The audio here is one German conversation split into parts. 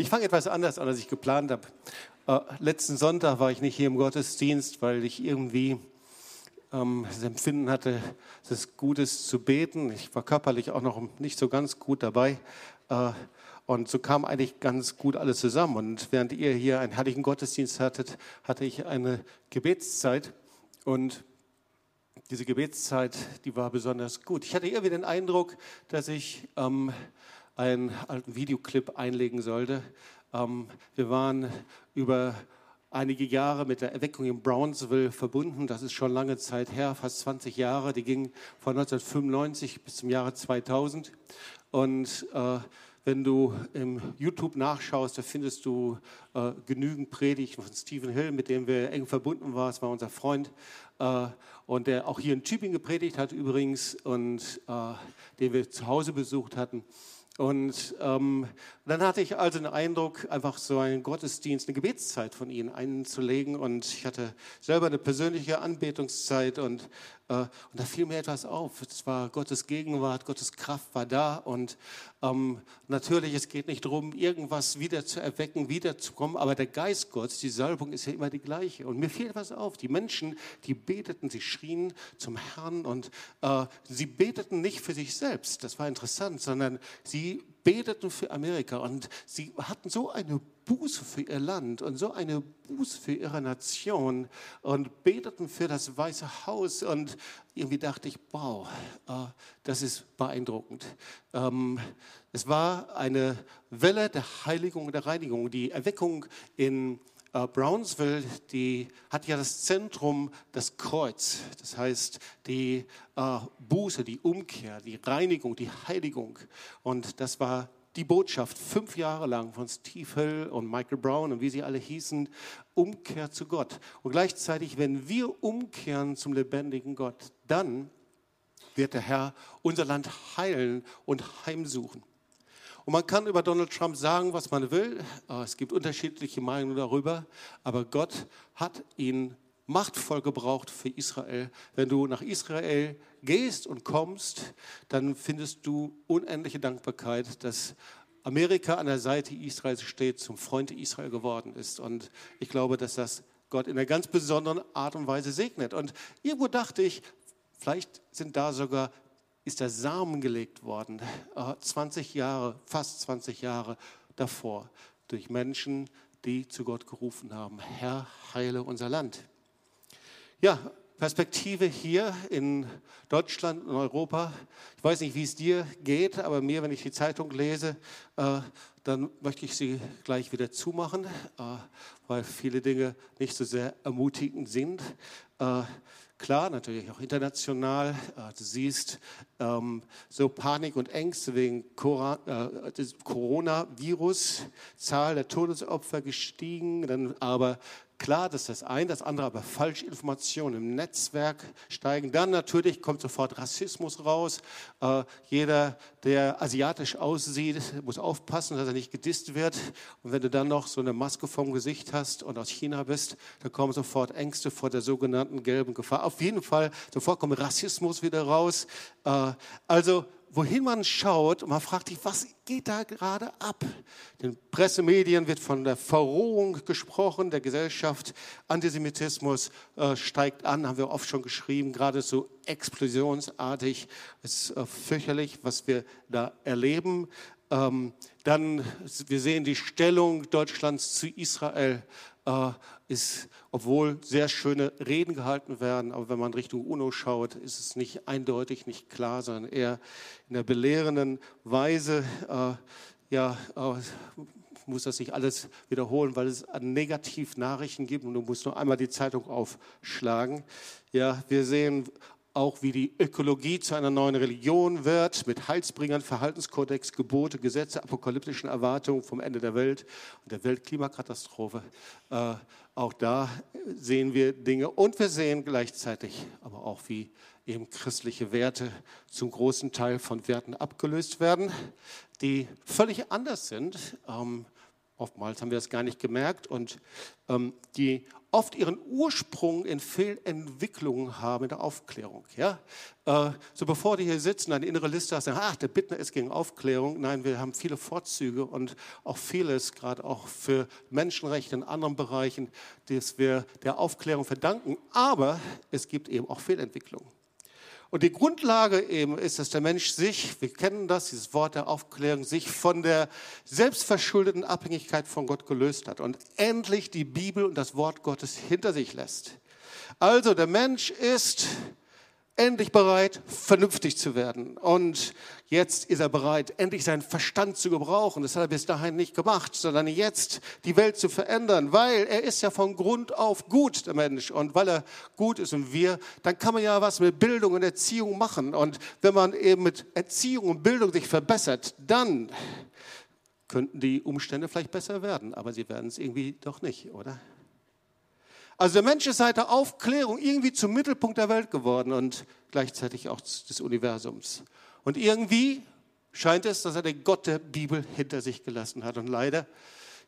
Ich fange etwas anders an, als ich geplant habe. Äh, letzten Sonntag war ich nicht hier im Gottesdienst, weil ich irgendwie ähm, das Empfinden hatte, ist Gutes zu beten. Ich war körperlich auch noch nicht so ganz gut dabei. Äh, und so kam eigentlich ganz gut alles zusammen. Und während ihr hier einen herrlichen Gottesdienst hattet, hatte ich eine Gebetszeit. Und diese Gebetszeit, die war besonders gut. Ich hatte irgendwie den Eindruck, dass ich ähm, einen alten Videoclip einlegen sollte. Ähm, wir waren über einige Jahre mit der Erweckung in Brownsville verbunden. Das ist schon lange Zeit her, fast 20 Jahre. Die ging von 1995 bis zum Jahre 2000. Und äh, wenn du im YouTube nachschaust, da findest du äh, genügend Predigten von Stephen Hill, mit dem wir eng verbunden waren. Es war unser Freund äh, und der auch hier in Tübingen gepredigt hat übrigens und äh, den wir zu Hause besucht hatten. Und ähm, dann hatte ich also den Eindruck, einfach so einen Gottesdienst, eine Gebetszeit von ihnen einzulegen. Und ich hatte selber eine persönliche Anbetungszeit und, und da fiel mir etwas auf. Es war Gottes Gegenwart, Gottes Kraft war da. Und ähm, natürlich, es geht nicht darum, irgendwas wieder zu erwecken, wiederzukommen, aber der Geist Gottes, die Salbung ist ja immer die gleiche. Und mir fiel etwas auf. Die Menschen, die beteten, sie schrien zum Herrn und äh, sie beteten nicht für sich selbst, das war interessant, sondern sie beteten für Amerika und sie hatten so eine Buße für ihr Land und so eine Buße für ihre Nation und beteten für das Weiße Haus und irgendwie dachte ich, wow, äh, das ist beeindruckend. Ähm, es war eine Welle der Heiligung und der Reinigung. Die Erweckung in äh, Brownsville, die hat ja das Zentrum das Kreuz. Das heißt, die äh, Buße, die Umkehr, die Reinigung, die Heiligung. Und das war die Botschaft fünf Jahre lang von Steve Hill und Michael Brown und wie sie alle hießen, Umkehr zu Gott. Und gleichzeitig, wenn wir umkehren zum lebendigen Gott, dann wird der Herr unser Land heilen und heimsuchen. Und man kann über Donald Trump sagen, was man will. Äh, es gibt unterschiedliche Meinungen darüber. Aber Gott hat ihn machtvoll gebraucht für Israel. Wenn du nach Israel gehst und kommst, dann findest du unendliche Dankbarkeit, dass Amerika an der Seite Israels steht, zum Freund Israel geworden ist. Und ich glaube, dass das Gott in einer ganz besonderen Art und Weise segnet. Und irgendwo dachte ich, vielleicht sind da sogar ist der Samen gelegt worden, 20 äh, Jahre, fast 20 Jahre davor, durch Menschen, die zu Gott gerufen haben, Herr, heile unser Land. Ja, Perspektive hier in Deutschland und Europa. Ich weiß nicht, wie es dir geht, aber mir, wenn ich die Zeitung lese, äh, dann möchte ich sie gleich wieder zumachen, äh, weil viele Dinge nicht so sehr ermutigend sind. Äh, Klar, natürlich auch international. Äh, du siehst ähm, so Panik und Ängste wegen äh, Coronavirus, Zahl der Todesopfer gestiegen, dann aber Klar, das ist das eine, das andere aber Falschinformationen im Netzwerk steigen. Dann natürlich kommt sofort Rassismus raus. Äh, jeder, der asiatisch aussieht, muss aufpassen, dass er nicht gedisst wird. Und wenn du dann noch so eine Maske vom Gesicht hast und aus China bist, dann kommen sofort Ängste vor der sogenannten gelben Gefahr. Auf jeden Fall, sofort kommt Rassismus wieder raus. Äh, also wohin man schaut, und man fragt sich, was geht da gerade ab? In Pressemedien wird von der Verrohung gesprochen, der Gesellschaft. Antisemitismus äh, steigt an, haben wir oft schon geschrieben, gerade so explosionsartig. Es ist äh, fürchterlich, was wir da erleben. Ähm, dann, wir sehen die Stellung Deutschlands zu Israel äh, ist, obwohl sehr schöne Reden gehalten werden, aber wenn man Richtung UNO schaut, ist es nicht eindeutig, nicht klar, sondern eher in der belehrenden Weise. Äh, ja, äh, muss das nicht alles wiederholen, weil es an Negativnachrichten gibt und du musst nur einmal die Zeitung aufschlagen. Ja, wir sehen auch wie die Ökologie zu einer neuen Religion wird, mit Heilsbringern, Verhaltenskodex, Gebote, Gesetze, apokalyptischen Erwartungen vom Ende der Welt und der Weltklimakatastrophe. Äh, auch da sehen wir Dinge und wir sehen gleichzeitig aber auch, wie eben christliche Werte zum großen Teil von Werten abgelöst werden, die völlig anders sind. Ähm, Oftmals haben wir das gar nicht gemerkt und ähm, die oft ihren Ursprung in Fehlentwicklungen haben in der Aufklärung. Ja? Äh, so bevor die hier sitzen, eine innere Liste hast, ach, der Bittner ist gegen Aufklärung. Nein, wir haben viele Vorzüge und auch vieles, gerade auch für Menschenrechte in anderen Bereichen, das wir der Aufklärung verdanken. Aber es gibt eben auch Fehlentwicklungen. Und die Grundlage eben ist, dass der Mensch sich, wir kennen das, dieses Wort der Aufklärung, sich von der selbstverschuldeten Abhängigkeit von Gott gelöst hat und endlich die Bibel und das Wort Gottes hinter sich lässt. Also der Mensch ist endlich bereit, vernünftig zu werden. Und jetzt ist er bereit, endlich seinen Verstand zu gebrauchen. Das hat er bis dahin nicht gemacht, sondern jetzt die Welt zu verändern, weil er ist ja von Grund auf gut, der Mensch. Und weil er gut ist und wir, dann kann man ja was mit Bildung und Erziehung machen. Und wenn man eben mit Erziehung und Bildung sich verbessert, dann könnten die Umstände vielleicht besser werden. Aber sie werden es irgendwie doch nicht, oder? Also der Mensch ist seit der Aufklärung irgendwie zum Mittelpunkt der Welt geworden und gleichzeitig auch des Universums. Und irgendwie scheint es, dass er den Gott der Bibel hinter sich gelassen hat. Und leider,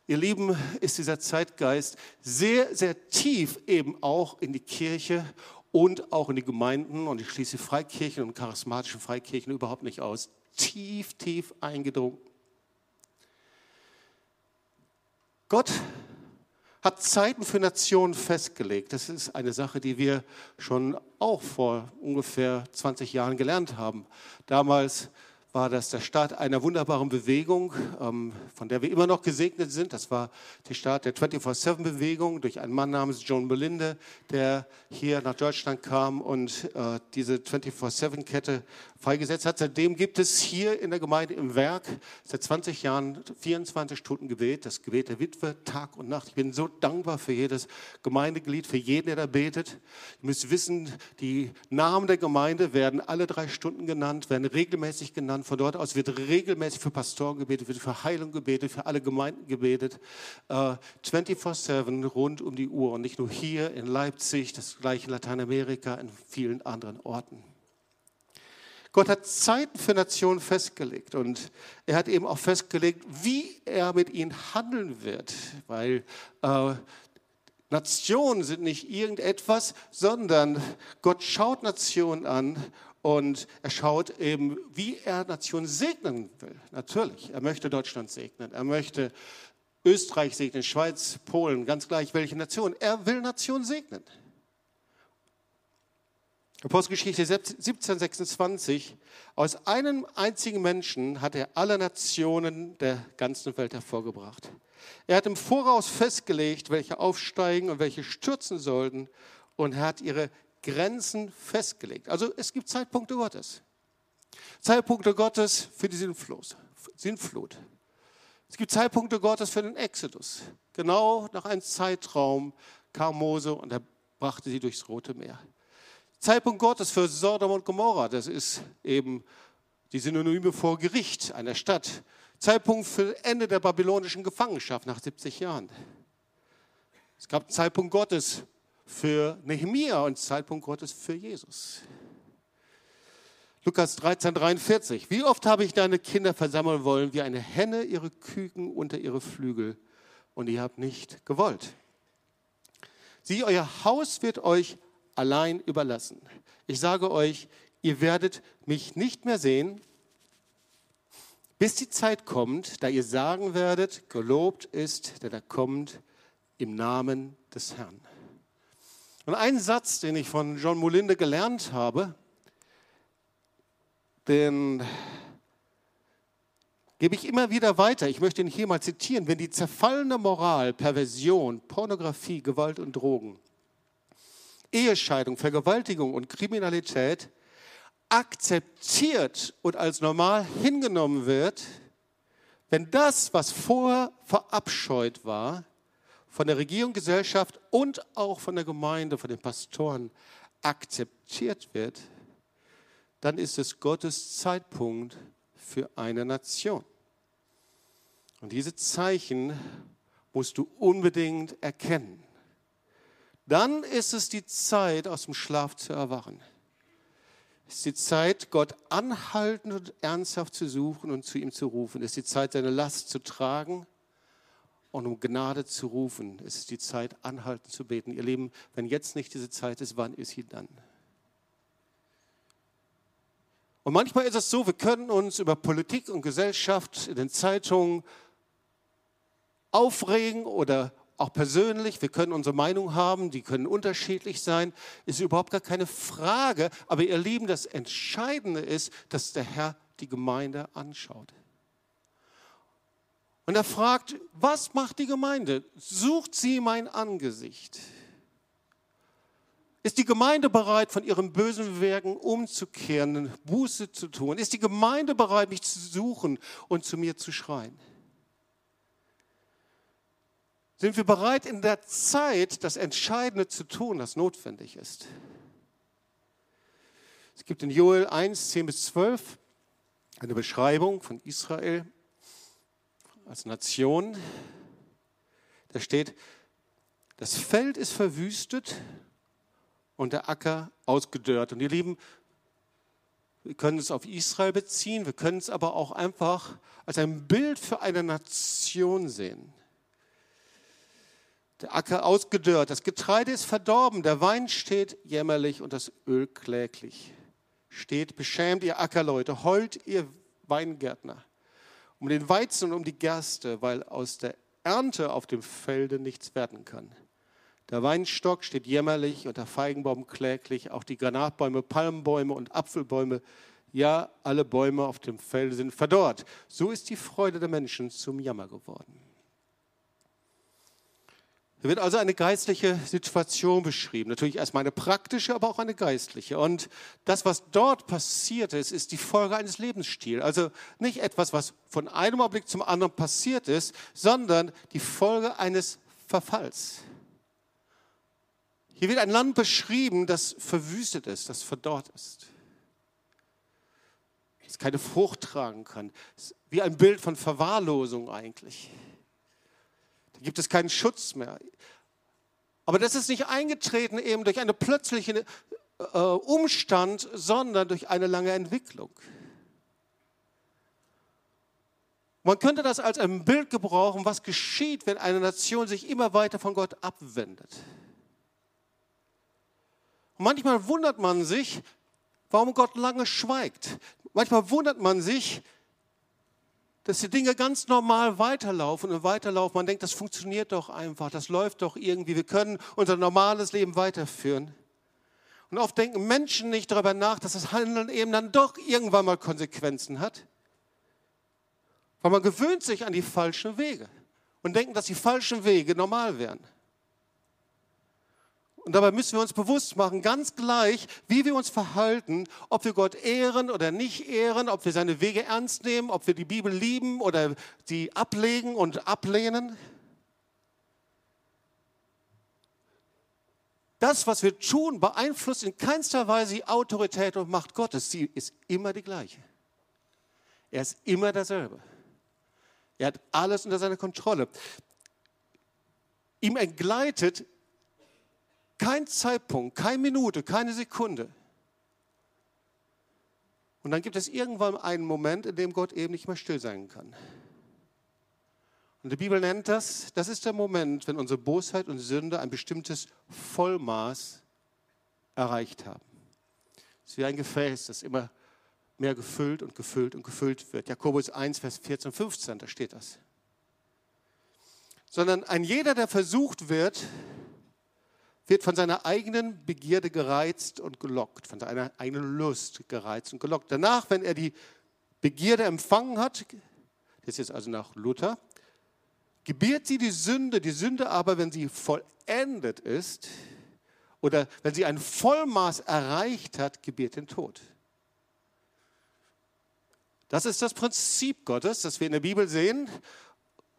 ihr Lieben, ist dieser Zeitgeist sehr, sehr tief eben auch in die Kirche und auch in die Gemeinden und ich schließe Freikirchen und charismatische Freikirchen überhaupt nicht aus. Tief, tief eingedrungen. Gott hat Zeiten für Nationen festgelegt. Das ist eine Sache, die wir schon auch vor ungefähr 20 Jahren gelernt haben. Damals war das der Start einer wunderbaren Bewegung, ähm, von der wir immer noch gesegnet sind. Das war der Start der 24-7-Bewegung durch einen Mann namens John Belinde, der hier nach Deutschland kam und äh, diese 24-7-Kette freigesetzt hat. Seitdem gibt es hier in der Gemeinde im Werk seit 20 Jahren 24 Stunden Gebet, das Gebet der Witwe, Tag und Nacht. Ich bin so dankbar für jedes Gemeindeglied, für jeden, der da betet. Ihr müsst wissen, die Namen der Gemeinde werden alle drei Stunden genannt, werden regelmäßig genannt. Von dort aus wird regelmäßig für Pastoren gebetet, wird für Heilung gebetet, für alle Gemeinden gebetet. Äh, 24-7 rund um die Uhr und nicht nur hier in Leipzig, das gleiche in Lateinamerika, in vielen anderen Orten. Gott hat Zeiten für Nationen festgelegt und er hat eben auch festgelegt, wie er mit ihnen handeln wird, weil äh, Nationen sind nicht irgendetwas, sondern Gott schaut Nationen an und er schaut eben, wie er Nationen segnen will. Natürlich, er möchte Deutschland segnen, er möchte Österreich segnen, Schweiz, Polen, ganz gleich welche Nation. Er will Nationen segnen. Apostelgeschichte 17, 26. Aus einem einzigen Menschen hat er alle Nationen der ganzen Welt hervorgebracht. Er hat im Voraus festgelegt, welche aufsteigen und welche stürzen sollten, und er hat ihre Grenzen festgelegt. Also es gibt Zeitpunkte Gottes. Zeitpunkte Gottes für die Sinnflut. Es gibt Zeitpunkte Gottes für den Exodus. Genau nach einem Zeitraum kam Mose und er brachte sie durchs Rote Meer. Zeitpunkt Gottes für Sodom und Gomorra, das ist eben die Synonyme vor Gericht einer Stadt. Zeitpunkt für Ende der babylonischen Gefangenschaft nach 70 Jahren. Es gab Zeitpunkt Gottes für Nehemia und Zeitpunkt Gottes für Jesus. Lukas 13, 43. Wie oft habe ich deine Kinder versammeln wollen, wie eine Henne ihre Küken unter ihre Flügel, und ihr habt nicht gewollt. Sieh, euer Haus wird euch allein überlassen. Ich sage euch, ihr werdet mich nicht mehr sehen, bis die Zeit kommt, da ihr sagen werdet, gelobt ist, der da kommt im Namen des Herrn. Und ein Satz, den ich von John Molinde gelernt habe, den gebe ich immer wieder weiter. Ich möchte ihn hier mal zitieren. Wenn die zerfallene Moral, Perversion, Pornografie, Gewalt und Drogen Ehescheidung, Vergewaltigung und Kriminalität akzeptiert und als normal hingenommen wird, wenn das, was vorher verabscheut war, von der Regierung, Gesellschaft und auch von der Gemeinde, von den Pastoren akzeptiert wird, dann ist es Gottes Zeitpunkt für eine Nation. Und diese Zeichen musst du unbedingt erkennen dann ist es die Zeit, aus dem Schlaf zu erwachen. Es ist die Zeit, Gott anhaltend und ernsthaft zu suchen und zu ihm zu rufen. Es ist die Zeit, seine Last zu tragen und um Gnade zu rufen. Es ist die Zeit, anhalten zu beten. Ihr Lieben, wenn jetzt nicht diese Zeit ist, wann ist sie dann? Und manchmal ist es so, wir können uns über Politik und Gesellschaft in den Zeitungen aufregen oder auch persönlich. Wir können unsere Meinung haben, die können unterschiedlich sein. Ist überhaupt gar keine Frage. Aber ihr Lieben, das Entscheidende ist, dass der Herr die Gemeinde anschaut. Und er fragt, was macht die Gemeinde? Sucht sie mein Angesicht? Ist die Gemeinde bereit, von ihren bösen Werken umzukehren, Buße zu tun? Ist die Gemeinde bereit, mich zu suchen und zu mir zu schreien? Sind wir bereit, in der Zeit das Entscheidende zu tun, das notwendig ist? Es gibt in Joel 1, 10 bis 12 eine Beschreibung von Israel als Nation. Da steht, das Feld ist verwüstet und der Acker ausgedörrt. Und ihr Lieben, wir können es auf Israel beziehen, wir können es aber auch einfach als ein Bild für eine Nation sehen. Der Acker ausgedörrt, das Getreide ist verdorben, der Wein steht jämmerlich und das Öl kläglich. Steht beschämt ihr Ackerleute, heult ihr Weingärtner um den Weizen und um die Gerste, weil aus der Ernte auf dem Felde nichts werden kann. Der Weinstock steht jämmerlich und der Feigenbaum kläglich, auch die Granatbäume, Palmbäume und Apfelbäume, ja, alle Bäume auf dem Felde sind verdorrt. So ist die Freude der Menschen zum Jammer geworden. Hier wird also eine geistliche Situation beschrieben. Natürlich erstmal eine praktische, aber auch eine geistliche. Und das, was dort passiert ist, ist die Folge eines Lebensstils. Also nicht etwas, was von einem Augenblick zum anderen passiert ist, sondern die Folge eines Verfalls. Hier wird ein Land beschrieben, das verwüstet ist, das verdorrt ist. Das keine Frucht tragen kann. Wie ein Bild von Verwahrlosung eigentlich gibt es keinen Schutz mehr. Aber das ist nicht eingetreten eben durch einen plötzlichen äh, Umstand, sondern durch eine lange Entwicklung. Man könnte das als ein Bild gebrauchen, was geschieht, wenn eine Nation sich immer weiter von Gott abwendet. Und manchmal wundert man sich, warum Gott lange schweigt. Manchmal wundert man sich, dass die Dinge ganz normal weiterlaufen und weiterlaufen. Man denkt, das funktioniert doch einfach, das läuft doch irgendwie, wir können unser normales Leben weiterführen. Und oft denken Menschen nicht darüber nach, dass das Handeln eben dann doch irgendwann mal Konsequenzen hat. Weil man gewöhnt sich an die falschen Wege und denken, dass die falschen Wege normal wären. Und dabei müssen wir uns bewusst machen, ganz gleich, wie wir uns verhalten, ob wir Gott ehren oder nicht ehren, ob wir seine Wege ernst nehmen, ob wir die Bibel lieben oder sie ablegen und ablehnen. Das, was wir tun, beeinflusst in keinster Weise die Autorität und Macht Gottes. Sie ist immer die gleiche. Er ist immer derselbe. Er hat alles unter seiner Kontrolle. Ihm entgleitet kein Zeitpunkt, keine Minute, keine Sekunde. Und dann gibt es irgendwann einen Moment, in dem Gott eben nicht mehr still sein kann. Und die Bibel nennt das, das ist der Moment, wenn unsere Bosheit und Sünde ein bestimmtes Vollmaß erreicht haben. Es ist wie ein Gefäß, das immer mehr gefüllt und gefüllt und gefüllt wird. Jakobus 1, Vers 14 und 15, da steht das. Sondern ein jeder, der versucht wird, wird von seiner eigenen Begierde gereizt und gelockt, von seiner eigenen Lust gereizt und gelockt. Danach, wenn er die Begierde empfangen hat, das ist jetzt also nach Luther, gebiert sie die Sünde. Die Sünde aber, wenn sie vollendet ist oder wenn sie ein Vollmaß erreicht hat, gebiert den Tod. Das ist das Prinzip Gottes, das wir in der Bibel sehen.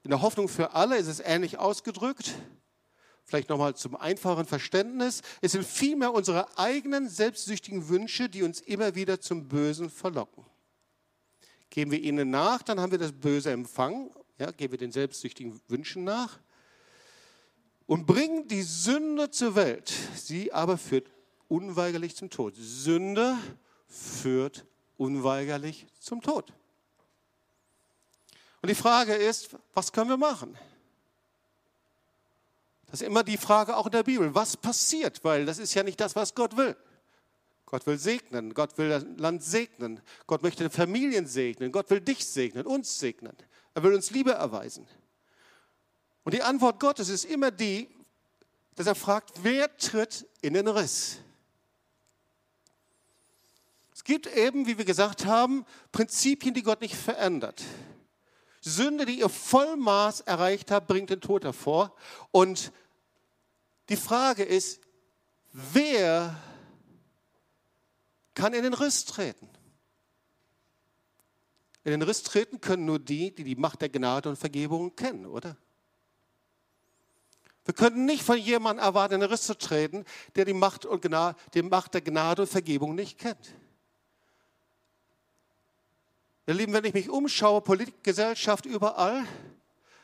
In der Hoffnung für alle ist es ähnlich ausgedrückt vielleicht nochmal zum einfachen Verständnis, es sind vielmehr unsere eigenen selbstsüchtigen Wünsche, die uns immer wieder zum Bösen verlocken. Geben wir ihnen nach, dann haben wir das Böse empfangen, ja, geben wir den selbstsüchtigen Wünschen nach und bringen die Sünde zur Welt. Sie aber führt unweigerlich zum Tod. Sünde führt unweigerlich zum Tod. Und die Frage ist, was können wir machen? Das ist immer die Frage auch in der Bibel, was passiert? Weil das ist ja nicht das, was Gott will. Gott will segnen, Gott will das Land segnen, Gott möchte Familien segnen, Gott will dich segnen, uns segnen. Er will uns Liebe erweisen. Und die Antwort Gottes ist immer die, dass er fragt, wer tritt in den Riss? Es gibt eben, wie wir gesagt haben, Prinzipien, die Gott nicht verändert. Sünde, die ihr Vollmaß erreicht hat, bringt den Tod hervor. Und die Frage ist, wer kann in den Riss treten? In den Riss treten können nur die, die die Macht der Gnade und Vergebung kennen, oder? Wir können nicht von jemandem erwarten, in den Riss zu treten, der die Macht, und Gnade, die Macht der Gnade und Vergebung nicht kennt. Ihr Lieben, wenn ich mich umschaue, Politik, Gesellschaft, überall,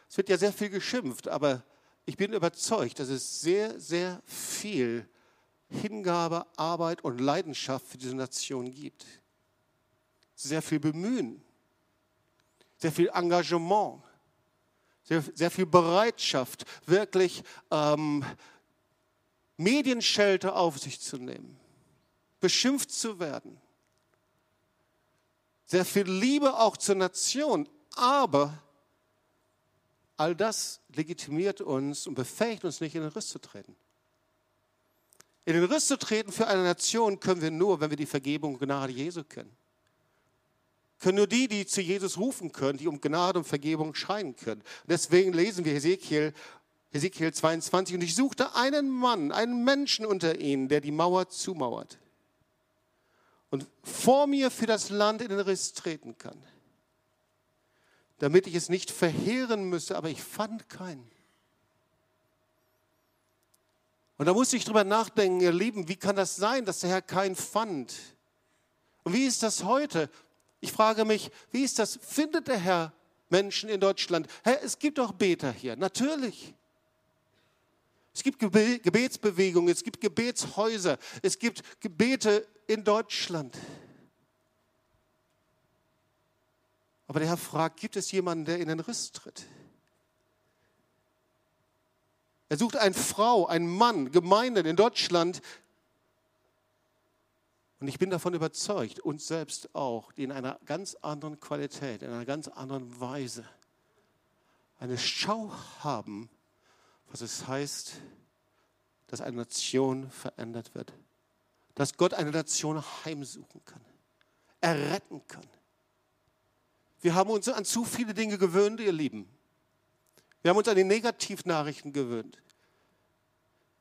es wird ja sehr viel geschimpft, aber ich bin überzeugt, dass es sehr, sehr viel Hingabe, Arbeit und Leidenschaft für diese Nation gibt. Sehr viel Bemühen, sehr viel Engagement, sehr, sehr viel Bereitschaft, wirklich ähm, Medienschelte auf sich zu nehmen, beschimpft zu werden. Sehr viel Liebe auch zur Nation, aber all das legitimiert uns und befähigt uns nicht, in den Riss zu treten. In den Riss zu treten für eine Nation können wir nur, wenn wir die Vergebung und Gnade Jesu kennen. Können nur die, die zu Jesus rufen können, die um Gnade und Vergebung schreien können. Und deswegen lesen wir Ezekiel, Ezekiel 22, und ich suchte einen Mann, einen Menschen unter ihnen, der die Mauer zumauert und vor mir für das Land in den Riss treten kann, damit ich es nicht verheeren müsse, aber ich fand keinen. Und da musste ich drüber nachdenken, ihr Lieben, wie kann das sein, dass der Herr keinen fand? Und wie ist das heute? Ich frage mich, wie ist das? Findet der Herr Menschen in Deutschland? Herr, es gibt doch Beter hier, natürlich. Es gibt Gebetsbewegungen, es gibt Gebetshäuser, es gibt Gebete in Deutschland. Aber der Herr fragt, gibt es jemanden, der in den Riss tritt? Er sucht eine Frau, einen Mann, Gemeinden in Deutschland. Und ich bin davon überzeugt, uns selbst auch, die in einer ganz anderen Qualität, in einer ganz anderen Weise eine Schau haben, was es heißt, dass eine Nation verändert wird. Dass Gott eine Nation heimsuchen kann, erretten kann. Wir haben uns an zu viele Dinge gewöhnt, ihr Lieben. Wir haben uns an die Negativnachrichten gewöhnt.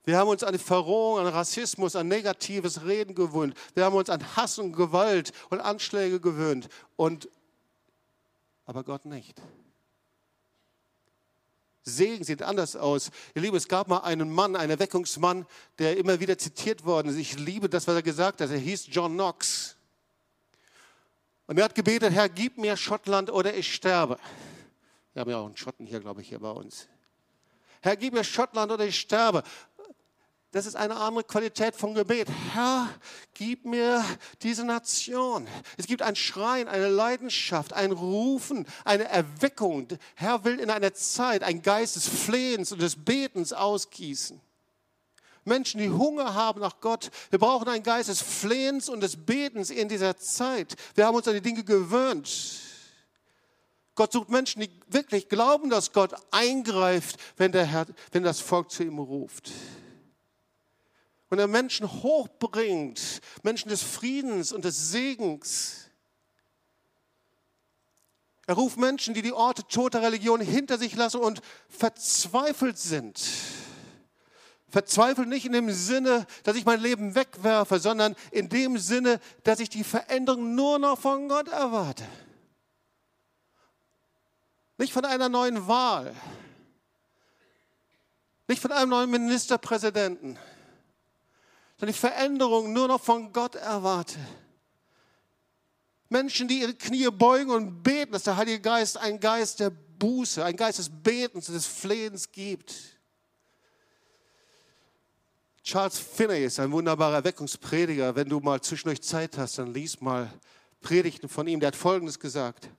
Wir haben uns an die Verrohung, an Rassismus, an negatives Reden gewöhnt. Wir haben uns an Hass und Gewalt und Anschläge gewöhnt. Und, aber Gott nicht. Segen sieht anders aus. Ihr Lieben, es gab mal einen Mann, einen Erweckungsmann, der immer wieder zitiert worden ist. Ich liebe das, was er gesagt hat. Er hieß John Knox. Und er hat gebetet, Herr, gib mir Schottland oder ich sterbe. Wir haben ja auch einen Schotten hier, glaube ich, hier bei uns. Herr, gib mir Schottland oder ich sterbe. Das ist eine andere Qualität von Gebet. Herr, gib mir diese Nation. Es gibt ein Schreien, eine Leidenschaft, ein Rufen, eine Erweckung. Herr will in einer Zeit ein Geist des Flehens und des Betens ausgießen. Menschen, die Hunger haben nach Gott. Wir brauchen einen Geist des Flehens und des Betens in dieser Zeit. Wir haben uns an die Dinge gewöhnt. Gott sucht Menschen, die wirklich glauben, dass Gott eingreift, wenn, der Herr, wenn das Volk zu ihm ruft. Und er Menschen hochbringt, Menschen des Friedens und des Segens. Er ruft Menschen, die die Orte toter Religion hinter sich lassen und verzweifelt sind. Verzweifelt nicht in dem Sinne, dass ich mein Leben wegwerfe, sondern in dem Sinne, dass ich die Veränderung nur noch von Gott erwarte. Nicht von einer neuen Wahl. Nicht von einem neuen Ministerpräsidenten. Sondern die Veränderung nur noch von Gott erwarte. Menschen, die ihre Knie beugen und beten, dass der Heilige Geist ein Geist der Buße, ein Geist des Betens, des Flehens gibt. Charles Finney ist ein wunderbarer Erweckungsprediger. Wenn du mal zwischendurch Zeit hast, dann lies mal Predigten von ihm. Der hat Folgendes gesagt.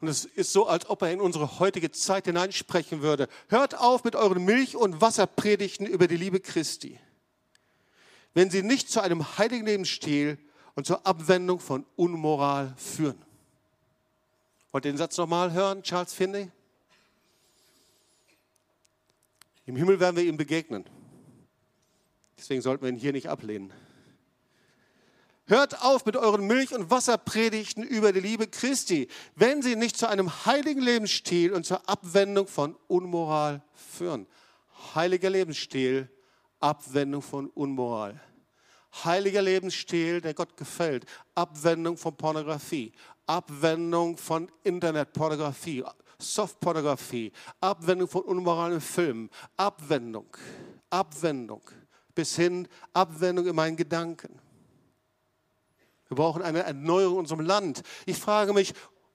Und es ist so, als ob er in unsere heutige Zeit hineinsprechen würde. Hört auf mit euren Milch- und Wasserpredigten über die Liebe Christi. Wenn sie nicht zu einem heiligen Lebensstil und zur Abwendung von Unmoral führen. Wollt ihr den Satz nochmal hören, Charles Finney? Im Himmel werden wir ihm begegnen. Deswegen sollten wir ihn hier nicht ablehnen. Hört auf mit euren Milch- und Wasserpredigten über die Liebe Christi, wenn sie nicht zu einem heiligen Lebensstil und zur Abwendung von Unmoral führen. Heiliger Lebensstil, Abwendung von Unmoral. Heiliger Lebensstil, der Gott gefällt. Abwendung von Pornografie. Abwendung von Internetpornografie. Softpornografie. Abwendung von unmoralen Filmen. Abwendung. Abwendung. Bis hin Abwendung in meinen Gedanken. Wir brauchen eine Erneuerung in unserem Land. Ich frage mich,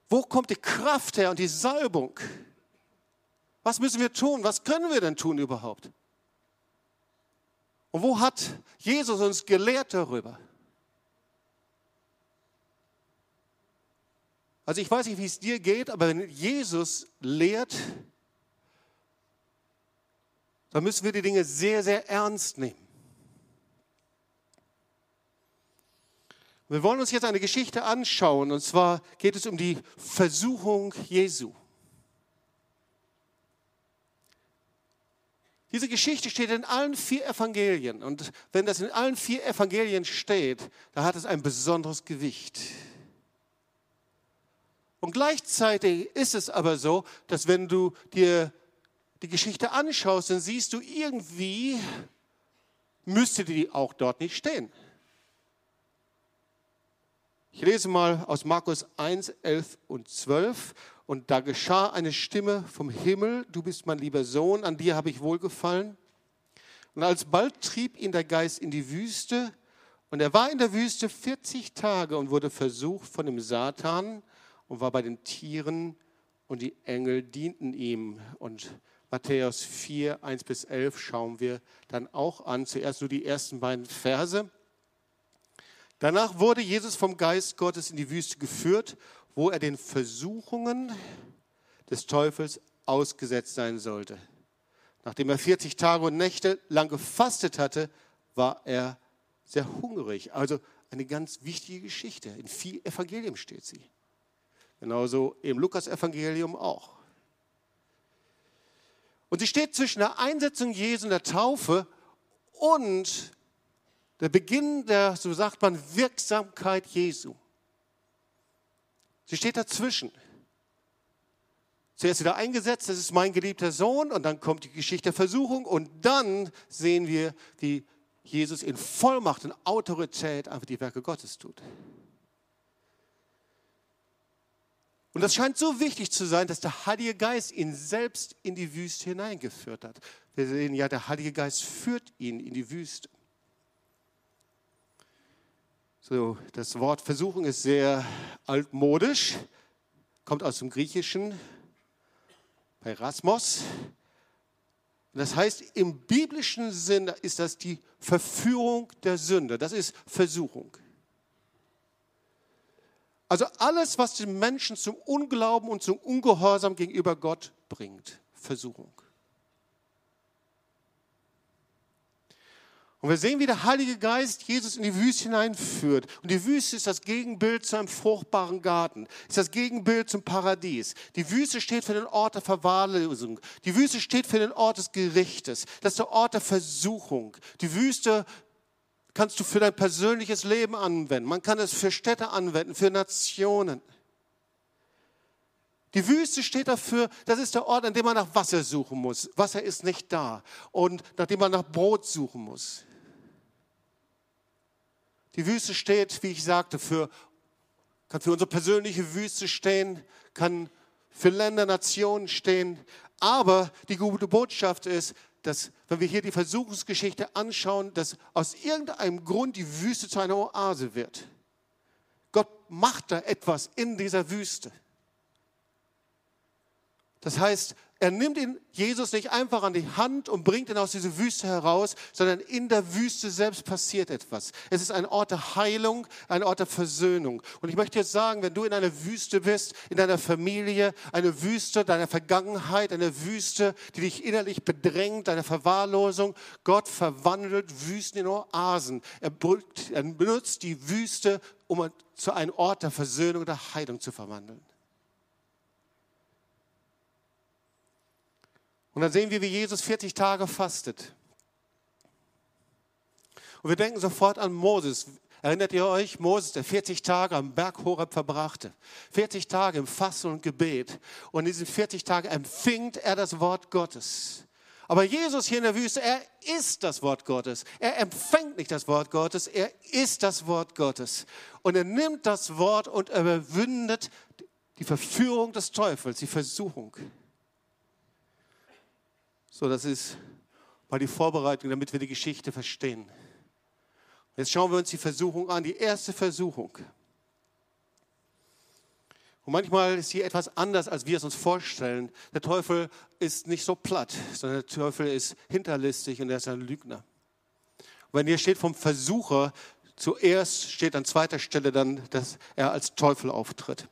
wo kommt die Kraft her und die Salbung? Was müssen wir tun? Was können wir denn tun überhaupt? Und wo hat Jesus uns gelehrt darüber? Also ich weiß nicht, wie es dir geht, aber wenn Jesus lehrt, dann müssen wir die Dinge sehr, sehr ernst nehmen. Wir wollen uns jetzt eine Geschichte anschauen, und zwar geht es um die Versuchung Jesu. Diese Geschichte steht in allen vier Evangelien. Und wenn das in allen vier Evangelien steht, dann hat es ein besonderes Gewicht. Und gleichzeitig ist es aber so, dass wenn du dir die Geschichte anschaust, dann siehst du irgendwie, müsste die auch dort nicht stehen. Ich lese mal aus Markus 1, 11 und 12. Und da geschah eine Stimme vom Himmel, du bist mein lieber Sohn, an dir habe ich wohlgefallen. Und alsbald trieb ihn der Geist in die Wüste. Und er war in der Wüste 40 Tage und wurde versucht von dem Satan und war bei den Tieren und die Engel dienten ihm. Und Matthäus 4, 1 bis 11 schauen wir dann auch an. Zuerst nur die ersten beiden Verse. Danach wurde Jesus vom Geist Gottes in die Wüste geführt, wo er den Versuchungen des Teufels ausgesetzt sein sollte. Nachdem er 40 Tage und Nächte lang gefastet hatte, war er sehr hungrig. Also eine ganz wichtige Geschichte. In vier Evangelien steht sie. Genauso im Lukas-Evangelium auch. Und sie steht zwischen der Einsetzung Jesu und der Taufe und der Beginn der, so sagt man, Wirksamkeit Jesu. Sie steht dazwischen. Zuerst wieder eingesetzt, das ist mein geliebter Sohn, und dann kommt die Geschichte der Versuchung, und dann sehen wir, wie Jesus in Vollmacht und Autorität einfach die Werke Gottes tut. Und das scheint so wichtig zu sein, dass der Heilige Geist ihn selbst in die Wüste hineingeführt hat. Wir sehen ja, der Heilige Geist führt ihn in die Wüste. So, das Wort Versuchung ist sehr altmodisch, kommt aus dem Griechischen, bei Rasmos. Das heißt, im biblischen Sinne ist das die Verführung der Sünde. Das ist Versuchung. Also alles, was den Menschen zum Unglauben und zum Ungehorsam gegenüber Gott bringt. Versuchung. Und wir sehen, wie der Heilige Geist Jesus in die Wüste hineinführt. Und die Wüste ist das Gegenbild zu einem fruchtbaren Garten, ist das Gegenbild zum Paradies. Die Wüste steht für den Ort der Verwahrlosung. Die Wüste steht für den Ort des Gerichtes. Das ist der Ort der Versuchung. Die Wüste kannst du für dein persönliches Leben anwenden. Man kann es für Städte anwenden, für Nationen. Die Wüste steht dafür, das ist der Ort, an dem man nach Wasser suchen muss. Wasser ist nicht da. Und nachdem man nach Brot suchen muss. Die Wüste steht, wie ich sagte, für, kann für unsere persönliche Wüste stehen, kann für Länder, Nationen stehen. Aber die gute Botschaft ist, dass, wenn wir hier die Versuchungsgeschichte anschauen, dass aus irgendeinem Grund die Wüste zu einer Oase wird. Gott macht da etwas in dieser Wüste. Das heißt, er nimmt ihn, Jesus nicht einfach an die Hand und bringt ihn aus dieser Wüste heraus, sondern in der Wüste selbst passiert etwas. Es ist ein Ort der Heilung, ein Ort der Versöhnung. Und ich möchte jetzt sagen, wenn du in einer Wüste bist, in deiner Familie, eine Wüste deiner Vergangenheit, eine Wüste, die dich innerlich bedrängt, deine Verwahrlosung, Gott verwandelt Wüsten in Oasen. Er benutzt die Wüste, um zu einem Ort der Versöhnung, der Heilung zu verwandeln. Und dann sehen wir, wie Jesus 40 Tage fastet. Und wir denken sofort an Moses. Erinnert ihr euch? Moses, der 40 Tage am Berg Horeb verbrachte. 40 Tage im Fasten und Gebet. Und in diesen 40 Tagen empfängt er das Wort Gottes. Aber Jesus hier in der Wüste, er ist das Wort Gottes. Er empfängt nicht das Wort Gottes, er ist das Wort Gottes. Und er nimmt das Wort und überwindet die Verführung des Teufels, die Versuchung. So, das ist mal die Vorbereitung, damit wir die Geschichte verstehen. Jetzt schauen wir uns die Versuchung an, die erste Versuchung. Und manchmal ist sie etwas anders, als wir es uns vorstellen. Der Teufel ist nicht so platt, sondern der Teufel ist hinterlistig und er ist ein Lügner. Und wenn hier steht vom Versucher, zuerst steht an zweiter Stelle dann, dass er als Teufel auftritt.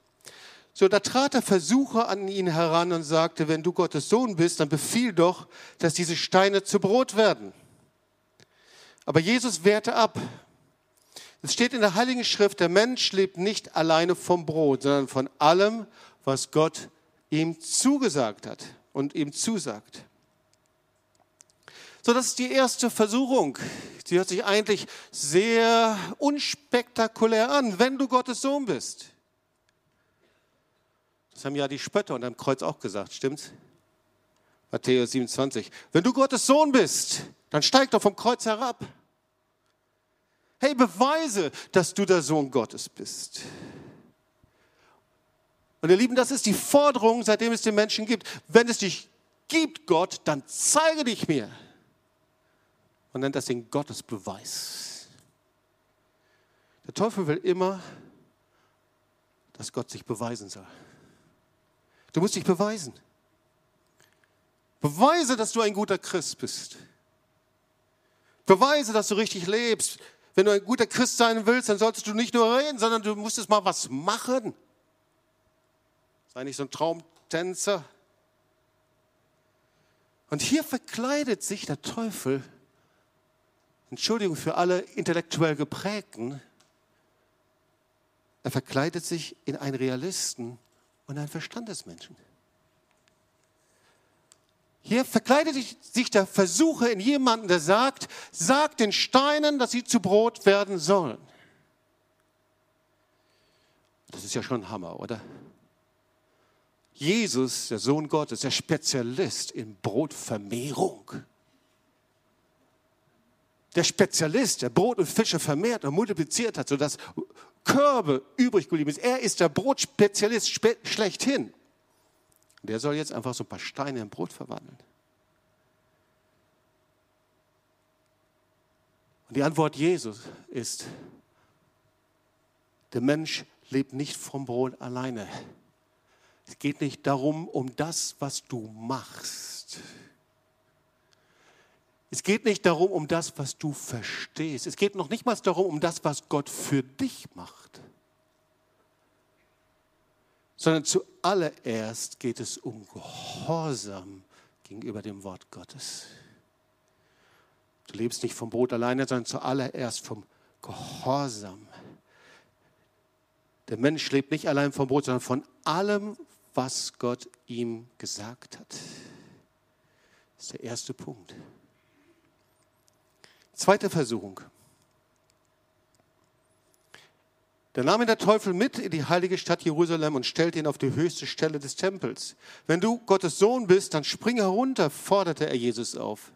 So, da trat der Versucher an ihn heran und sagte, wenn du Gottes Sohn bist, dann befiehl doch, dass diese Steine zu Brot werden. Aber Jesus wehrte ab. Es steht in der Heiligen Schrift, der Mensch lebt nicht alleine vom Brot, sondern von allem, was Gott ihm zugesagt hat und ihm zusagt. So, das ist die erste Versuchung. Sie hört sich eigentlich sehr unspektakulär an, wenn du Gottes Sohn bist. Das haben ja die Spötter unter dem Kreuz auch gesagt, stimmt's? Matthäus 27. Wenn du Gottes Sohn bist, dann steig doch vom Kreuz herab. Hey, beweise, dass du der Sohn Gottes bist. Und ihr Lieben, das ist die Forderung, seitdem es den Menschen gibt. Wenn es dich gibt, Gott, dann zeige dich mir. Man nennt das den Gottesbeweis. Der Teufel will immer, dass Gott sich beweisen soll. Du musst dich beweisen. Beweise, dass du ein guter Christ bist. Beweise, dass du richtig lebst. Wenn du ein guter Christ sein willst, dann solltest du nicht nur reden, sondern du musstest mal was machen. Sei nicht so ein Traumtänzer. Und hier verkleidet sich der Teufel, Entschuldigung für alle intellektuell geprägten, er verkleidet sich in einen Realisten und ein Verstandesmenschen. Hier verkleidet sich der Versucher in jemanden, der sagt, sagt den Steinen, dass sie zu Brot werden sollen. Das ist ja schon ein Hammer, oder? Jesus, der Sohn Gottes, der Spezialist in Brotvermehrung. Der Spezialist, der Brot und Fische vermehrt und multipliziert hat, sodass Körbe übrig geblieben ist. Er ist der Brotspezialist schlechthin. Der soll jetzt einfach so ein paar Steine in Brot verwandeln. Und die Antwort Jesus ist, der Mensch lebt nicht vom Brot alleine. Es geht nicht darum, um das, was du machst. Es geht nicht darum, um das, was du verstehst. Es geht noch nicht mal darum, um das, was Gott für dich macht. Sondern zuallererst geht es um Gehorsam gegenüber dem Wort Gottes. Du lebst nicht vom Brot alleine, sondern zuallererst vom Gehorsam. Der Mensch lebt nicht allein vom Brot, sondern von allem, was Gott ihm gesagt hat. Das ist der erste Punkt. Zweite Versuchung. Da nahm ihn der Teufel mit in die heilige Stadt Jerusalem und stellte ihn auf die höchste Stelle des Tempels. Wenn du Gottes Sohn bist, dann spring herunter, forderte er Jesus auf.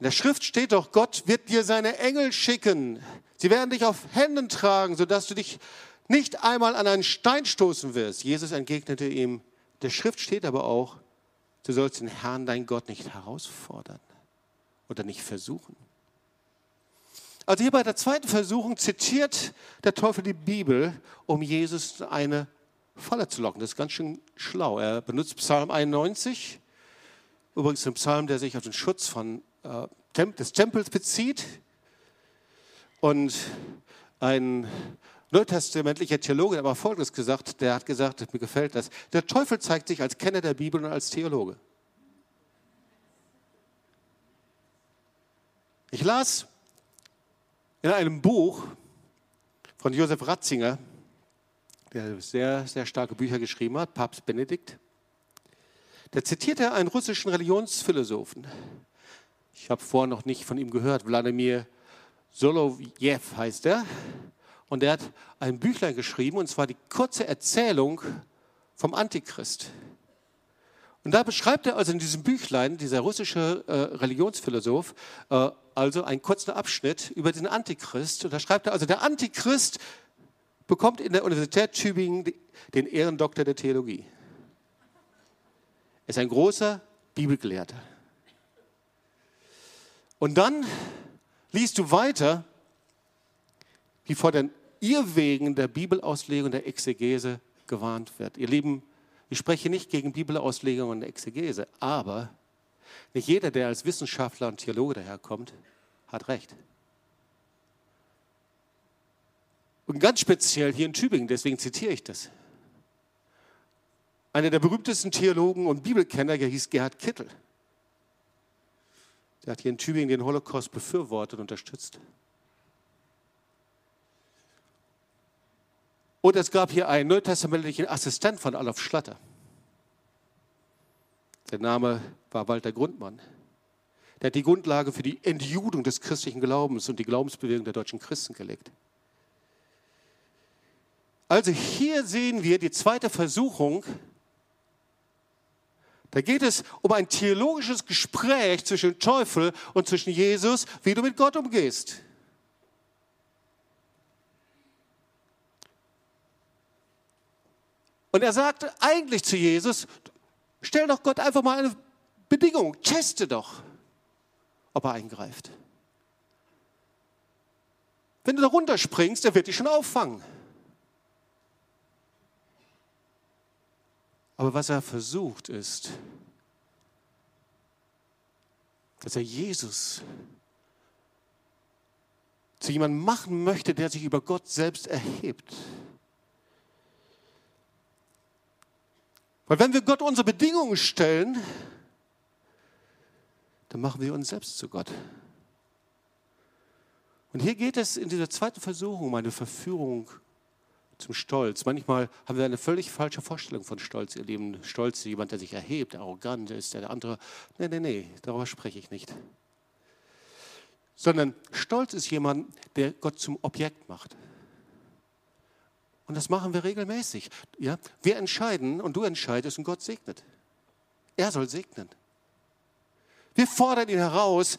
In der Schrift steht doch, Gott wird dir seine Engel schicken. Sie werden dich auf Händen tragen, sodass du dich nicht einmal an einen Stein stoßen wirst. Jesus entgegnete ihm, der Schrift steht aber auch, du sollst den Herrn, dein Gott, nicht herausfordern oder nicht versuchen. Also hier bei der zweiten Versuchung zitiert der Teufel die Bibel, um Jesus eine Falle zu locken. Das ist ganz schön schlau. Er benutzt Psalm 91, übrigens ein Psalm, der sich auf den Schutz von, äh, des Tempels bezieht. Und ein neutestamentlicher Theologe hat aber Folgendes gesagt, der hat gesagt, mir gefällt das, der Teufel zeigt sich als Kenner der Bibel und als Theologe. Ich las in einem Buch von Josef Ratzinger, der sehr, sehr starke Bücher geschrieben hat, Papst Benedikt, da zitiert er einen russischen Religionsphilosophen. Ich habe vorher noch nicht von ihm gehört, Wladimir Solovjew heißt er. Und er hat ein Büchlein geschrieben, und zwar die kurze Erzählung vom Antichrist. Und da beschreibt er also in diesem Büchlein, dieser russische äh, Religionsphilosoph, äh, also einen kurzen Abschnitt über den Antichrist. Und da schreibt er also, der Antichrist bekommt in der Universität Tübingen den Ehrendoktor der Theologie. Er ist ein großer Bibelgelehrter. Und dann liest du weiter, wie vor den Irrwegen der Bibelauslegung der Exegese gewarnt wird. Ihr Lieben, ich spreche nicht gegen Bibelauslegung und Exegese, aber nicht jeder, der als Wissenschaftler und Theologe daherkommt, hat recht. Und ganz speziell hier in Tübingen, deswegen zitiere ich das. Einer der berühmtesten Theologen und Bibelkenner der hieß Gerhard Kittel. Der hat hier in Tübingen den Holocaust befürwortet und unterstützt. Und es gab hier einen neutestamentlichen Assistent von Adolf Schlatter. Der Name war Walter Grundmann. Der hat die Grundlage für die Entjudung des christlichen Glaubens und die Glaubensbewegung der deutschen Christen gelegt. Also hier sehen wir die zweite Versuchung. Da geht es um ein theologisches Gespräch zwischen Teufel und zwischen Jesus, wie du mit Gott umgehst. Und er sagte eigentlich zu Jesus, stell doch Gott einfach mal eine Bedingung, teste doch, ob er eingreift. Wenn du da runterspringst, er wird dich schon auffangen. Aber was er versucht ist, dass er Jesus zu jemandem machen möchte, der sich über Gott selbst erhebt. Weil wenn wir Gott unsere Bedingungen stellen, dann machen wir uns selbst zu Gott. Und hier geht es in dieser zweiten Versuchung um eine Verführung zum Stolz. Manchmal haben wir eine völlig falsche Vorstellung von Stolz, ihr Lieben. Stolz ist jemand, der sich erhebt, arrogant ist, der andere. Nee, nee, nee, darüber spreche ich nicht. Sondern Stolz ist jemand, der Gott zum Objekt macht. Und das machen wir regelmäßig. Ja? Wir entscheiden und du entscheidest und Gott segnet. Er soll segnen. Wir fordern ihn heraus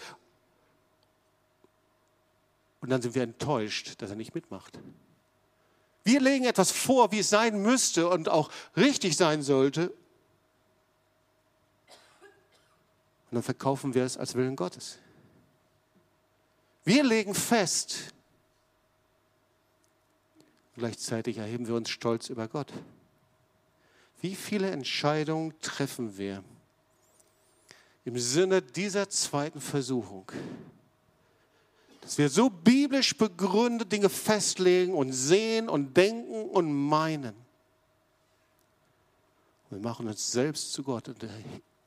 und dann sind wir enttäuscht, dass er nicht mitmacht. Wir legen etwas vor, wie es sein müsste und auch richtig sein sollte. Und dann verkaufen wir es als Willen Gottes. Wir legen fest, Gleichzeitig erheben wir uns stolz über Gott. Wie viele Entscheidungen treffen wir im Sinne dieser zweiten Versuchung? Dass wir so biblisch begründet Dinge festlegen und sehen und denken und meinen. Wir machen uns selbst zu Gott und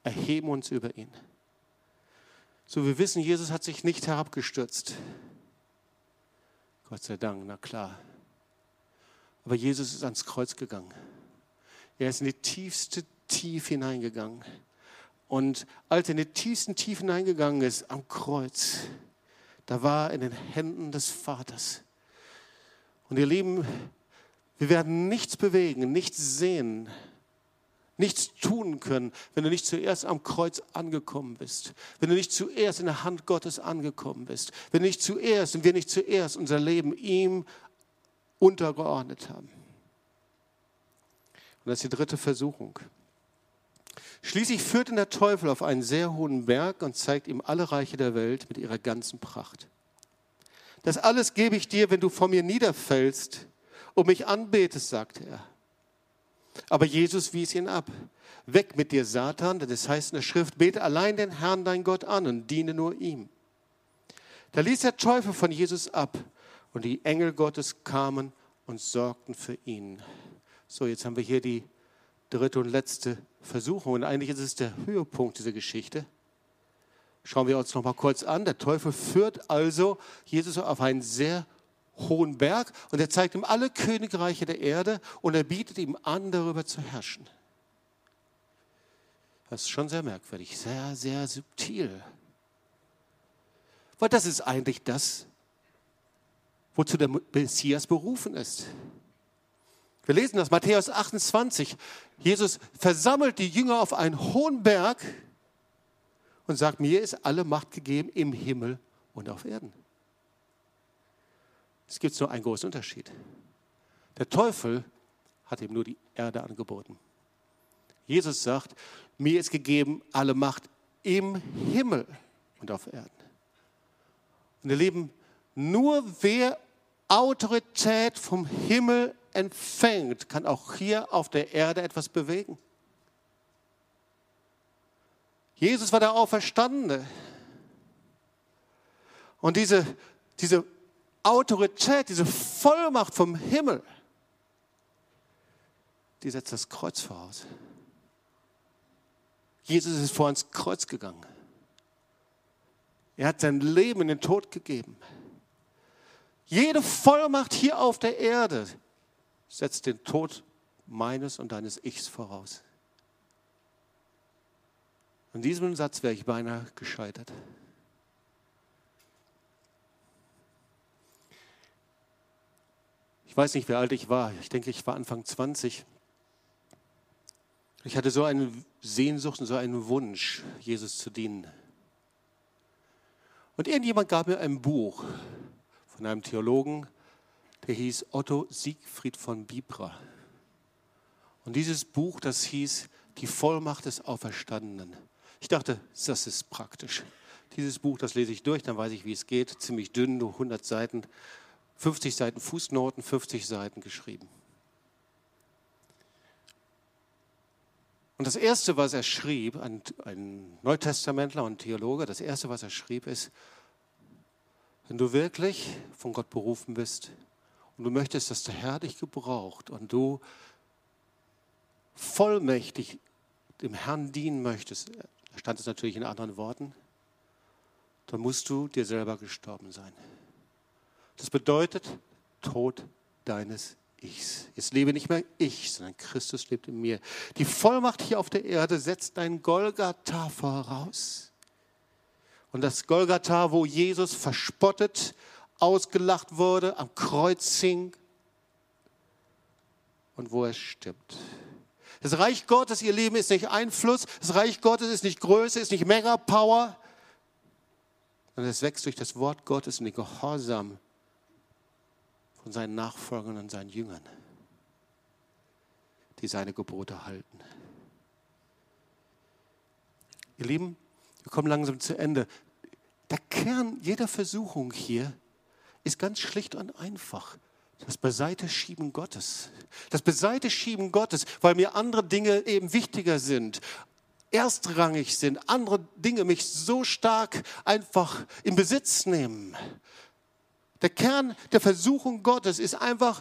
erheben uns über ihn. So, wir wissen, Jesus hat sich nicht herabgestürzt. Gott sei Dank, na klar. Aber Jesus ist ans Kreuz gegangen. Er ist in die tiefste Tiefe hineingegangen. Und als er in die tiefsten Tiefe hineingegangen ist, am Kreuz, da war er in den Händen des Vaters. Und ihr Lieben, wir werden nichts bewegen, nichts sehen, nichts tun können, wenn du nicht zuerst am Kreuz angekommen bist, wenn du nicht zuerst in der Hand Gottes angekommen bist, wenn du nicht zuerst und wir nicht zuerst unser Leben ihm untergeordnet haben. Und das ist die dritte Versuchung. Schließlich führt ihn der Teufel auf einen sehr hohen Berg und zeigt ihm alle Reiche der Welt mit ihrer ganzen Pracht. Das alles gebe ich dir, wenn du vor mir niederfällst und mich anbetest, sagte er. Aber Jesus wies ihn ab. Weg mit dir, Satan, denn es heißt in der Schrift, bete allein den Herrn, dein Gott an und diene nur ihm. Da ließ der Teufel von Jesus ab und die Engel Gottes kamen und sorgten für ihn. So, jetzt haben wir hier die dritte und letzte Versuchung und eigentlich ist es der Höhepunkt dieser Geschichte. Schauen wir uns noch mal kurz an. Der Teufel führt also Jesus auf einen sehr hohen Berg und er zeigt ihm alle Königreiche der Erde und er bietet ihm an, darüber zu herrschen. Das ist schon sehr merkwürdig, sehr, sehr subtil. Weil das ist eigentlich das, wozu der Messias berufen ist. Wir lesen das, Matthäus 28. Jesus versammelt die Jünger auf einen hohen Berg und sagt, mir ist alle Macht gegeben im Himmel und auf Erden. Es gibt nur einen großen Unterschied. Der Teufel hat ihm nur die Erde angeboten. Jesus sagt, mir ist gegeben alle Macht im Himmel und auf Erden. Und ihr Lieben, nur wer Autorität vom Himmel empfängt, kann auch hier auf der Erde etwas bewegen. Jesus war der Auferstandene. Und diese, diese Autorität, diese Vollmacht vom Himmel, die setzt das Kreuz voraus. Jesus ist vor ans Kreuz gegangen. Er hat sein Leben in den Tod gegeben. Jede Vollmacht hier auf der Erde setzt den Tod meines und deines Ichs voraus. An diesem Satz wäre ich beinahe gescheitert. Ich weiß nicht, wie alt ich war. Ich denke, ich war Anfang 20. Ich hatte so eine Sehnsucht und so einen Wunsch, Jesus zu dienen. Und irgendjemand gab mir ein Buch von einem Theologen, der hieß Otto Siegfried von Bibra. Und dieses Buch, das hieß Die Vollmacht des Auferstandenen. Ich dachte, das ist praktisch. Dieses Buch, das lese ich durch, dann weiß ich, wie es geht. Ziemlich dünn, nur 100 Seiten, 50 Seiten Fußnoten, 50 Seiten geschrieben. Und das Erste, was er schrieb, ein, Neutestamentler und Theologe, das Erste, was er schrieb, ist, wenn du wirklich von Gott berufen bist und du möchtest, dass der Herr dich gebraucht und du vollmächtig dem Herrn dienen möchtest, stand es natürlich in anderen Worten, dann musst du dir selber gestorben sein. Das bedeutet Tod deines Ichs. Jetzt lebe nicht mehr ich, sondern Christus lebt in mir. Die Vollmacht hier auf der Erde setzt ein Golgatha voraus. Und das Golgatha, wo Jesus verspottet, ausgelacht wurde, am Kreuz hing und wo er stirbt. Das Reich Gottes, ihr Lieben, ist nicht Einfluss. Das Reich Gottes ist nicht Größe, ist nicht Mega-Power. Sondern es wächst durch das Wort Gottes in den Gehorsam von seinen Nachfolgern und seinen Jüngern, die seine Gebote halten. Ihr Lieben, wir kommen langsam zu Ende. Der Kern jeder Versuchung hier ist ganz schlicht und einfach. Das Beiseiteschieben Gottes. Das Beiseiteschieben Gottes, weil mir andere Dinge eben wichtiger sind, erstrangig sind, andere Dinge mich so stark einfach in Besitz nehmen. Der Kern der Versuchung Gottes ist einfach,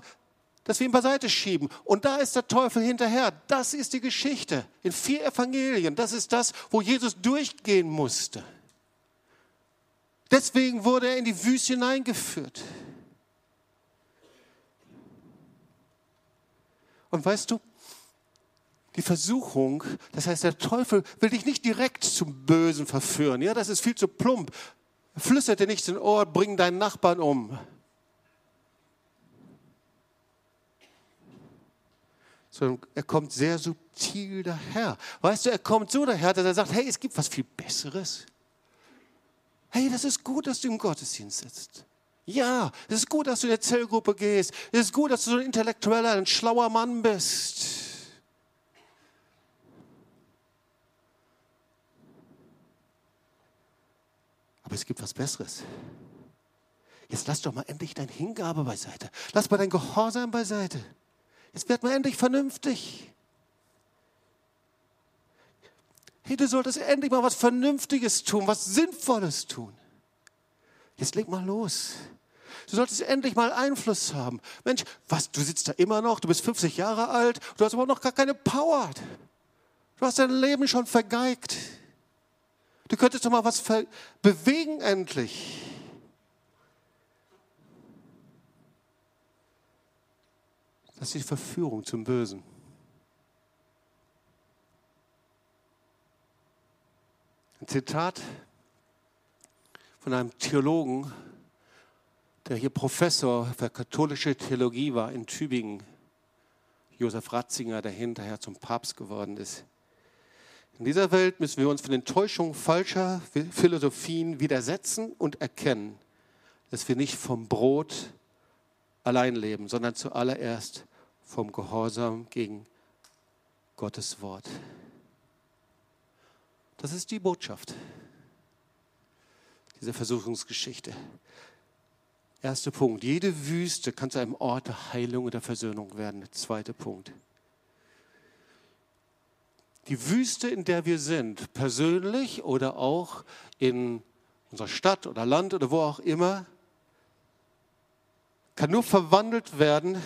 dass wir ihn beiseite schieben. Und da ist der Teufel hinterher. Das ist die Geschichte in vier Evangelien. Das ist das, wo Jesus durchgehen musste. Deswegen wurde er in die Wüste hineingeführt. Und weißt du, die Versuchung, das heißt, der Teufel will dich nicht direkt zum Bösen verführen. Ja, das ist viel zu plump. Flüstert dir nicht ins Ohr, bring deinen Nachbarn um. Sondern er kommt sehr subtil daher. Weißt du, er kommt so daher, dass er sagt, hey, es gibt was viel Besseres. Hey, das ist gut, dass du im Gottesdienst sitzt. Ja, es ist gut, dass du in der Zellgruppe gehst. Es ist gut, dass du so ein intellektueller, ein schlauer Mann bist. Aber es gibt was Besseres. Jetzt lass doch mal endlich deine Hingabe beiseite. Lass mal dein Gehorsam beiseite. Jetzt wird man endlich vernünftig. Hey, du solltest endlich mal was Vernünftiges tun, was Sinnvolles tun. Jetzt leg mal los. Du solltest endlich mal Einfluss haben. Mensch, was, du sitzt da immer noch, du bist 50 Jahre alt, du hast überhaupt noch gar keine Power. Du hast dein Leben schon vergeigt. Du könntest doch mal was bewegen endlich. Das ist die Verführung zum Bösen. Ein Zitat von einem Theologen, der hier Professor für katholische Theologie war in Tübingen, Josef Ratzinger, der hinterher zum Papst geworden ist. In dieser Welt müssen wir uns von den Täuschungen falscher Philosophien widersetzen und erkennen, dass wir nicht vom Brot allein leben, sondern zuallererst vom Gehorsam gegen Gottes Wort. Das ist die Botschaft dieser Versuchungsgeschichte. Erster Punkt. Jede Wüste kann zu einem Ort der Heilung und der Versöhnung werden. Zweiter Punkt. Die Wüste, in der wir sind, persönlich oder auch in unserer Stadt oder Land oder wo auch immer, kann nur verwandelt werden,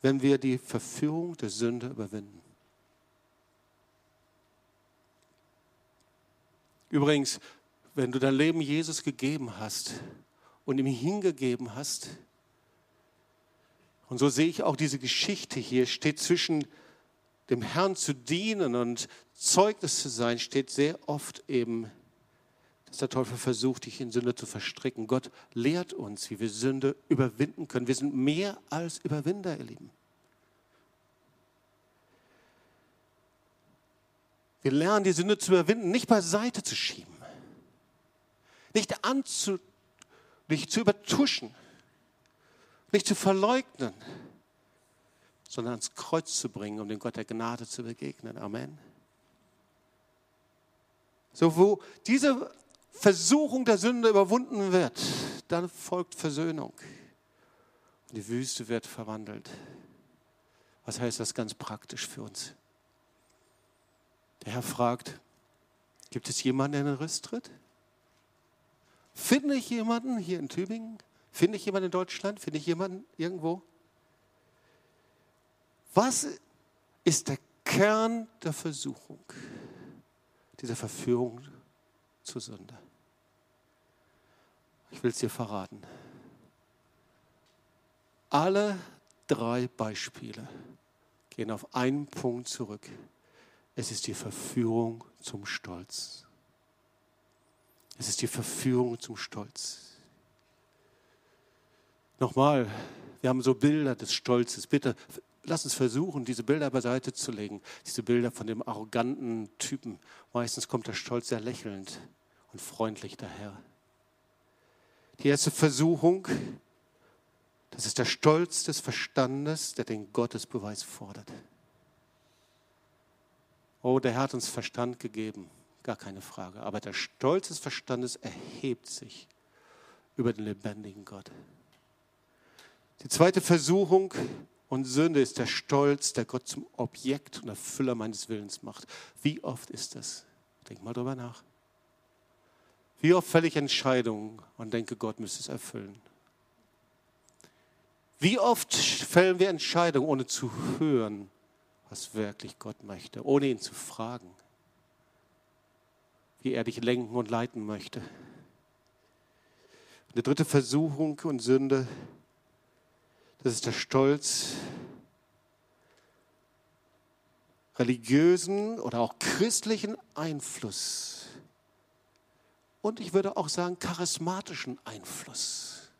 wenn wir die Verführung der Sünde überwinden. Übrigens, wenn du dein Leben Jesus gegeben hast und ihm hingegeben hast, und so sehe ich auch diese Geschichte hier, steht zwischen dem Herrn zu dienen und Zeugnis zu sein, steht sehr oft eben dass der Teufel versucht, dich in Sünde zu verstricken. Gott lehrt uns, wie wir Sünde überwinden können. Wir sind mehr als Überwinder, ihr Lieben. Wir lernen, die Sünde zu überwinden, nicht beiseite zu schieben, nicht anzu, nicht zu übertuschen, nicht zu verleugnen, sondern ans Kreuz zu bringen, um dem Gott der Gnade zu begegnen. Amen. So, wo diese Versuchung der Sünde überwunden wird, dann folgt Versöhnung. Und die Wüste wird verwandelt. Was heißt das ganz praktisch für uns? Der Herr fragt, gibt es jemanden, der in den Riss tritt? Finde ich jemanden hier in Tübingen? Finde ich jemanden in Deutschland? Finde ich jemanden irgendwo? Was ist der Kern der Versuchung, dieser Verführung zur Sünde? Ich will es dir verraten. Alle drei Beispiele gehen auf einen Punkt zurück. Es ist die Verführung zum Stolz. Es ist die Verführung zum Stolz. Nochmal, wir haben so Bilder des Stolzes. Bitte lass uns versuchen, diese Bilder beiseite zu legen. Diese Bilder von dem arroganten Typen. Meistens kommt der Stolz sehr lächelnd und freundlich daher. Die erste Versuchung, das ist der Stolz des Verstandes, der den Gottesbeweis fordert. Oh, der Herr hat uns Verstand gegeben, gar keine Frage. Aber der Stolz des Verstandes erhebt sich über den lebendigen Gott. Die zweite Versuchung und Sünde ist der Stolz, der Gott zum Objekt und Erfüller meines Willens macht. Wie oft ist das? Denk mal drüber nach. Wie oft fälle ich Entscheidungen und denke, Gott müsste es erfüllen? Wie oft fällen wir Entscheidungen, ohne zu hören, was wirklich Gott möchte, ohne ihn zu fragen, wie er dich lenken und leiten möchte? Eine dritte Versuchung und Sünde, das ist der Stolz, religiösen oder auch christlichen Einfluss und ich würde auch sagen charismatischen Einfluss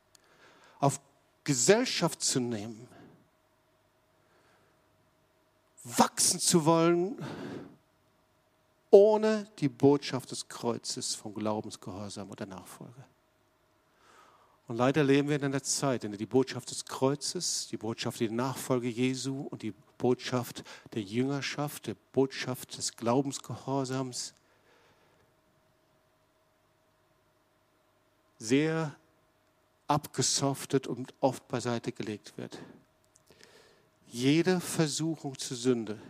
auf Gesellschaft zu nehmen, wachsen zu wollen, ohne die Botschaft des Kreuzes vom Glaubensgehorsam oder Nachfolge. Und leider leben wir in einer Zeit, in der die Botschaft des Kreuzes, die Botschaft der Nachfolge Jesu und die Botschaft der Jüngerschaft, der Botschaft des Glaubensgehorsams sehr abgesoftet und oft beiseite gelegt wird. Jede Versuchung zur Sünde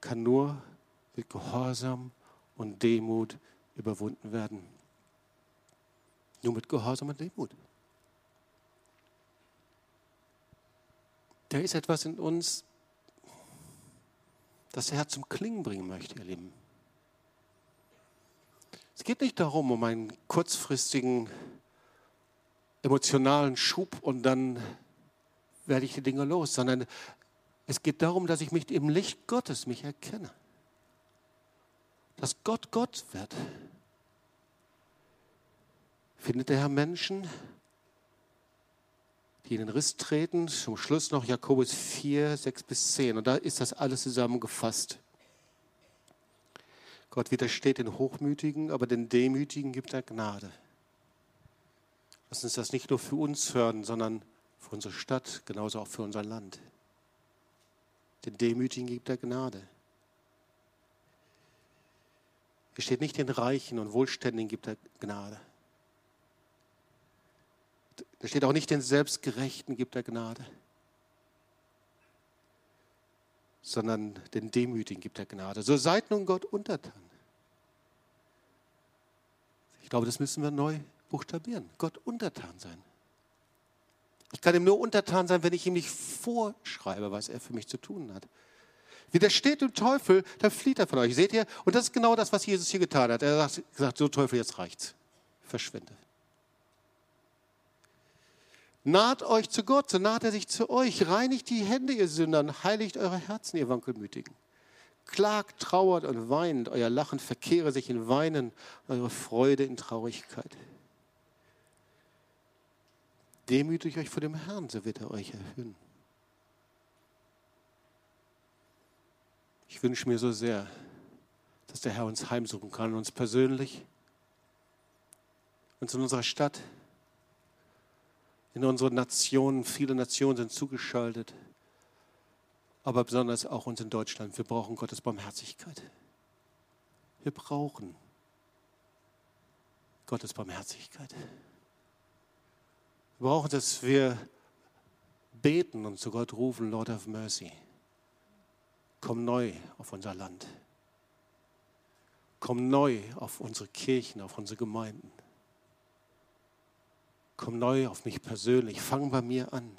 kann nur mit Gehorsam und Demut überwunden werden. Nur mit Gehorsam und Demut. Da ist etwas in uns, das der Herr zum Klingen bringen möchte, ihr Lieben. Es geht nicht darum, um einen kurzfristigen emotionalen Schub und dann werde ich die Dinge los, sondern es geht darum, dass ich mich im Licht Gottes mich erkenne. Dass Gott Gott wird. Findet der Herr Menschen, die in den Riss treten? Zum Schluss noch Jakobus 4, 6 bis 10. Und da ist das alles zusammengefasst. Gott widersteht den Hochmütigen, aber den Demütigen gibt er Gnade. Lass uns das nicht nur für uns hören, sondern für unsere Stadt, genauso auch für unser Land. Den Demütigen gibt er Gnade. Es steht nicht den Reichen und Wohlständigen gibt er Gnade. Da steht auch nicht den Selbstgerechten gibt er Gnade, sondern den Demütigen gibt er Gnade. So seid nun Gott untertan. Ich glaube, das müssen wir neu buchstabieren. Gott untertan sein. Ich kann ihm nur untertan sein, wenn ich ihm nicht vorschreibe, was er für mich zu tun hat. Widersteht dem Teufel, dann flieht er von euch. Seht ihr? Und das ist genau das, was Jesus hier getan hat. Er hat gesagt, so Teufel, jetzt reicht's. Verschwinde. Naht euch zu Gott, so naht er sich zu euch. Reinigt die Hände, ihr Sündern. Heiligt eure Herzen, ihr Wankelmütigen. Klagt, trauert und weint. Euer Lachen verkehre sich in Weinen, eure Freude in Traurigkeit. Demütigt euch vor dem Herrn, so wird er euch erhöhen. Ich wünsche mir so sehr, dass der Herr uns heimsuchen kann, uns persönlich, uns in unserer Stadt, in unseren Nationen. Viele Nationen sind zugeschaltet, aber besonders auch uns in Deutschland. Wir brauchen Gottes Barmherzigkeit. Wir brauchen Gottes Barmherzigkeit. Wir brauchen, dass wir beten und zu Gott rufen, Lord of Mercy. Komm neu auf unser Land. Komm neu auf unsere Kirchen, auf unsere Gemeinden. Komm neu auf mich persönlich. Fang bei mir an.